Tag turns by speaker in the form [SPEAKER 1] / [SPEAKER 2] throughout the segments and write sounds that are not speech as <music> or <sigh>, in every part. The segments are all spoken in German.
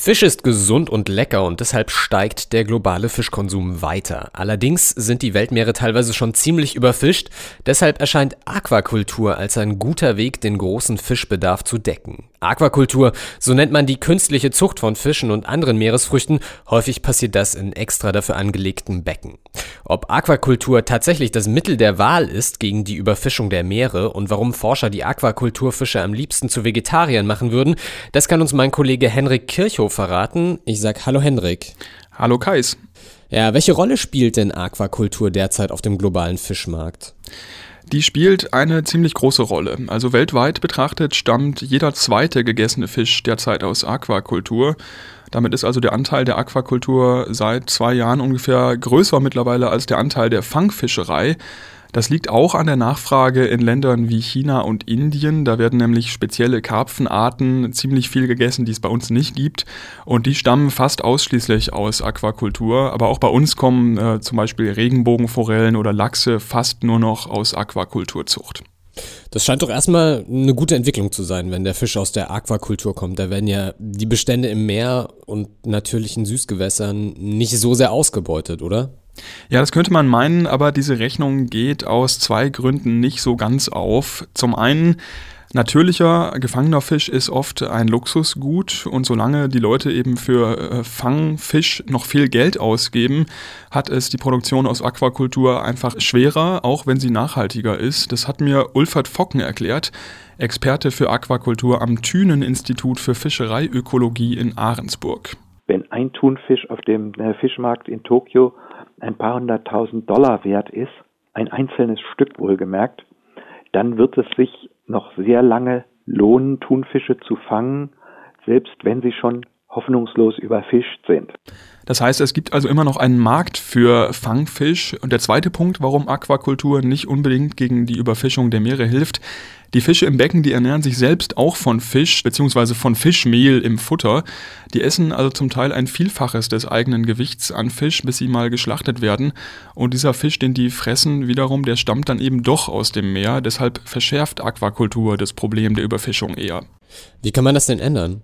[SPEAKER 1] Fisch ist gesund und lecker und deshalb steigt der globale Fischkonsum weiter. Allerdings sind die Weltmeere teilweise schon ziemlich überfischt, deshalb erscheint Aquakultur als ein guter Weg, den großen Fischbedarf zu decken. Aquakultur, so nennt man die künstliche Zucht von Fischen und anderen Meeresfrüchten, häufig passiert das in extra dafür angelegten Becken. Ob Aquakultur tatsächlich das Mittel der Wahl ist gegen die Überfischung der Meere und warum Forscher die Aquakulturfische am liebsten zu Vegetariern machen würden, das kann uns mein Kollege Henrik Kirchhoff verraten. Ich sag Hallo Henrik.
[SPEAKER 2] Hallo Kais.
[SPEAKER 1] Ja, welche Rolle spielt denn Aquakultur derzeit auf dem globalen Fischmarkt?
[SPEAKER 2] Die spielt eine ziemlich große Rolle. Also weltweit betrachtet stammt jeder zweite gegessene Fisch derzeit aus Aquakultur. Damit ist also der Anteil der Aquakultur seit zwei Jahren ungefähr größer mittlerweile als der Anteil der Fangfischerei. Das liegt auch an der Nachfrage in Ländern wie China und Indien. Da werden nämlich spezielle Karpfenarten ziemlich viel gegessen, die es bei uns nicht gibt. Und die stammen fast ausschließlich aus Aquakultur. Aber auch bei uns kommen äh, zum Beispiel Regenbogenforellen oder Lachse fast nur noch aus Aquakulturzucht.
[SPEAKER 1] Das scheint doch erstmal eine gute Entwicklung zu sein, wenn der Fisch aus der Aquakultur kommt. Da werden ja die Bestände im Meer und natürlichen Süßgewässern nicht so sehr ausgebeutet, oder?
[SPEAKER 2] Ja, das könnte man meinen, aber diese Rechnung geht aus zwei Gründen nicht so ganz auf. Zum einen, natürlicher gefangener Fisch ist oft ein Luxusgut und solange die Leute eben für äh, Fangfisch noch viel Geld ausgeben, hat es die Produktion aus Aquakultur einfach schwerer, auch wenn sie nachhaltiger ist. Das hat mir Ulfert Focken erklärt, Experte für Aquakultur am Thünen-Institut für Fischereiökologie in Ahrensburg.
[SPEAKER 3] Wenn ein Thunfisch auf dem äh, Fischmarkt in Tokio ein paar hunderttausend Dollar wert ist, ein einzelnes Stück wohlgemerkt, dann wird es sich noch sehr lange lohnen, Thunfische zu fangen, selbst wenn sie schon hoffnungslos überfischt sind.
[SPEAKER 2] Das heißt, es gibt also immer noch einen Markt für Fangfisch. Und der zweite Punkt, warum Aquakultur nicht unbedingt gegen die Überfischung der Meere hilft, die Fische im Becken, die ernähren sich selbst auch von Fisch bzw. von Fischmehl im Futter. Die essen also zum Teil ein Vielfaches des eigenen Gewichts an Fisch, bis sie mal geschlachtet werden. Und dieser Fisch, den die fressen, wiederum, der stammt dann eben doch aus dem Meer. Deshalb verschärft Aquakultur das Problem der Überfischung eher.
[SPEAKER 1] Wie kann man das denn ändern?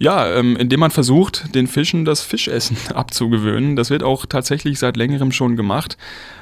[SPEAKER 2] Ja, ähm, indem man versucht, den Fischen das Fischessen <laughs> abzugewöhnen. Das wird auch tatsächlich seit längerem schon gemacht.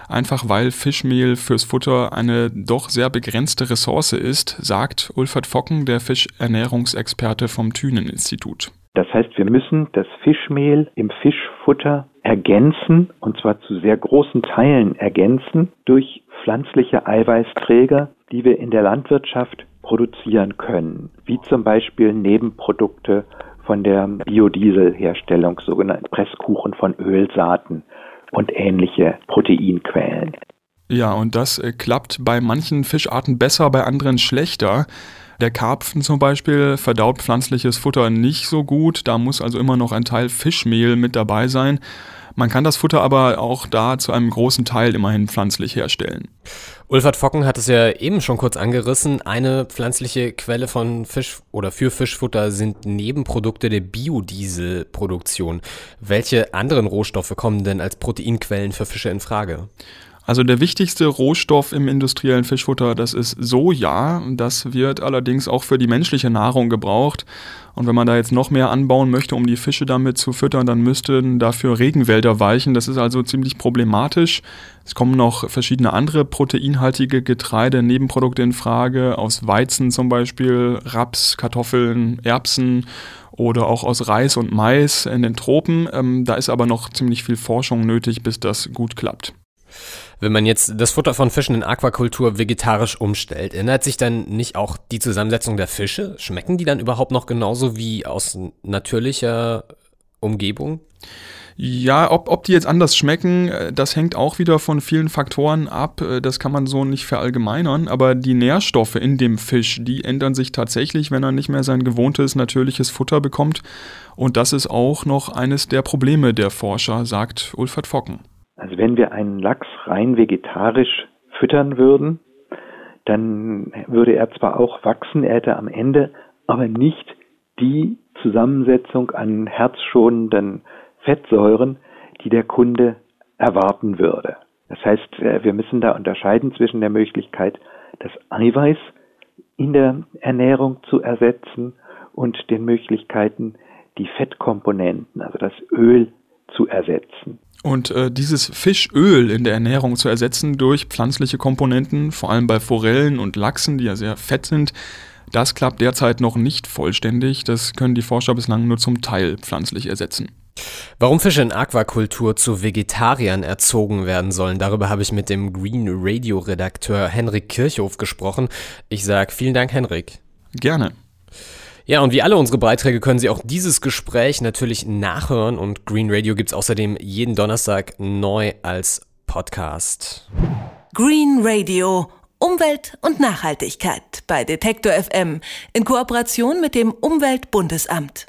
[SPEAKER 2] Einfach weil Fischmehl fürs Futter eine doch sehr begrenzte Ressource ist, sagt Ulfert Focken, der Fischernährungsexperte vom Thünen-Institut.
[SPEAKER 3] Das heißt, wir müssen das Fischmehl im Fischfutter ergänzen, und zwar zu sehr großen Teilen ergänzen, durch pflanzliche Eiweißträger, die wir in der Landwirtschaft produzieren können, wie zum Beispiel Nebenprodukte von der Biodieselherstellung, sogenannten Presskuchen von Ölsaaten und ähnliche Proteinquellen.
[SPEAKER 2] Ja, und das äh, klappt bei manchen Fischarten besser, bei anderen schlechter. Der Karpfen zum Beispiel verdaut pflanzliches Futter nicht so gut, da muss also immer noch ein Teil Fischmehl mit dabei sein. Man kann das Futter aber auch da zu einem großen Teil immerhin pflanzlich herstellen.
[SPEAKER 1] Ulfert Focken hat es ja eben schon kurz angerissen. Eine pflanzliche Quelle von Fisch oder für Fischfutter sind Nebenprodukte der Biodieselproduktion. Welche anderen Rohstoffe kommen denn als Proteinquellen für Fische in Frage?
[SPEAKER 2] Also der wichtigste Rohstoff im industriellen Fischfutter, das ist Soja. Das wird allerdings auch für die menschliche Nahrung gebraucht. Und wenn man da jetzt noch mehr anbauen möchte, um die Fische damit zu füttern, dann müssten dafür Regenwälder weichen. Das ist also ziemlich problematisch. Es kommen noch verschiedene andere proteinhaltige Getreide, Nebenprodukte in Frage, aus Weizen zum Beispiel, Raps, Kartoffeln, Erbsen oder auch aus Reis und Mais in den Tropen. Ähm, da ist aber noch ziemlich viel Forschung nötig, bis das gut klappt.
[SPEAKER 1] Wenn man jetzt das Futter von Fischen in Aquakultur vegetarisch umstellt, ändert sich dann nicht auch die Zusammensetzung der Fische? Schmecken die dann überhaupt noch genauso wie aus natürlicher Umgebung?
[SPEAKER 2] Ja, ob, ob die jetzt anders schmecken, äh, das hängt auch wieder von vielen Faktoren ab. Äh, das kann man so nicht verallgemeinern. Aber die Nährstoffe in dem Fisch, die ändern sich tatsächlich, wenn er nicht mehr sein gewohntes natürliches Futter bekommt. Und das ist auch noch eines der Probleme der Forscher, sagt Ulfert Focken.
[SPEAKER 3] Also wenn wir einen Lachs rein vegetarisch füttern würden, dann würde er zwar auch wachsen, er hätte am Ende aber nicht die Zusammensetzung an herzschonenden Fettsäuren, die der Kunde erwarten würde. Das heißt, äh, wir müssen da unterscheiden zwischen der Möglichkeit, das Eiweiß in der Ernährung zu ersetzen und den Möglichkeiten, die Fettkomponenten, also das Öl zu ersetzen.
[SPEAKER 2] Und äh, dieses Fischöl in der Ernährung zu ersetzen durch pflanzliche Komponenten, vor allem bei Forellen und Lachsen, die ja sehr fett sind, das klappt derzeit noch nicht vollständig. Das können die Forscher bislang nur zum Teil pflanzlich ersetzen.
[SPEAKER 1] Warum Fische in Aquakultur zu Vegetariern erzogen werden sollen, darüber habe ich mit dem Green Radio Redakteur Henrik Kirchhoff gesprochen. Ich sage vielen Dank, Henrik.
[SPEAKER 2] Gerne.
[SPEAKER 1] Ja, und wie alle unsere Beiträge können Sie auch dieses Gespräch natürlich nachhören und Green Radio gibt es außerdem jeden Donnerstag neu als Podcast.
[SPEAKER 4] Green Radio Umwelt und Nachhaltigkeit bei Detektor FM in Kooperation mit dem Umweltbundesamt.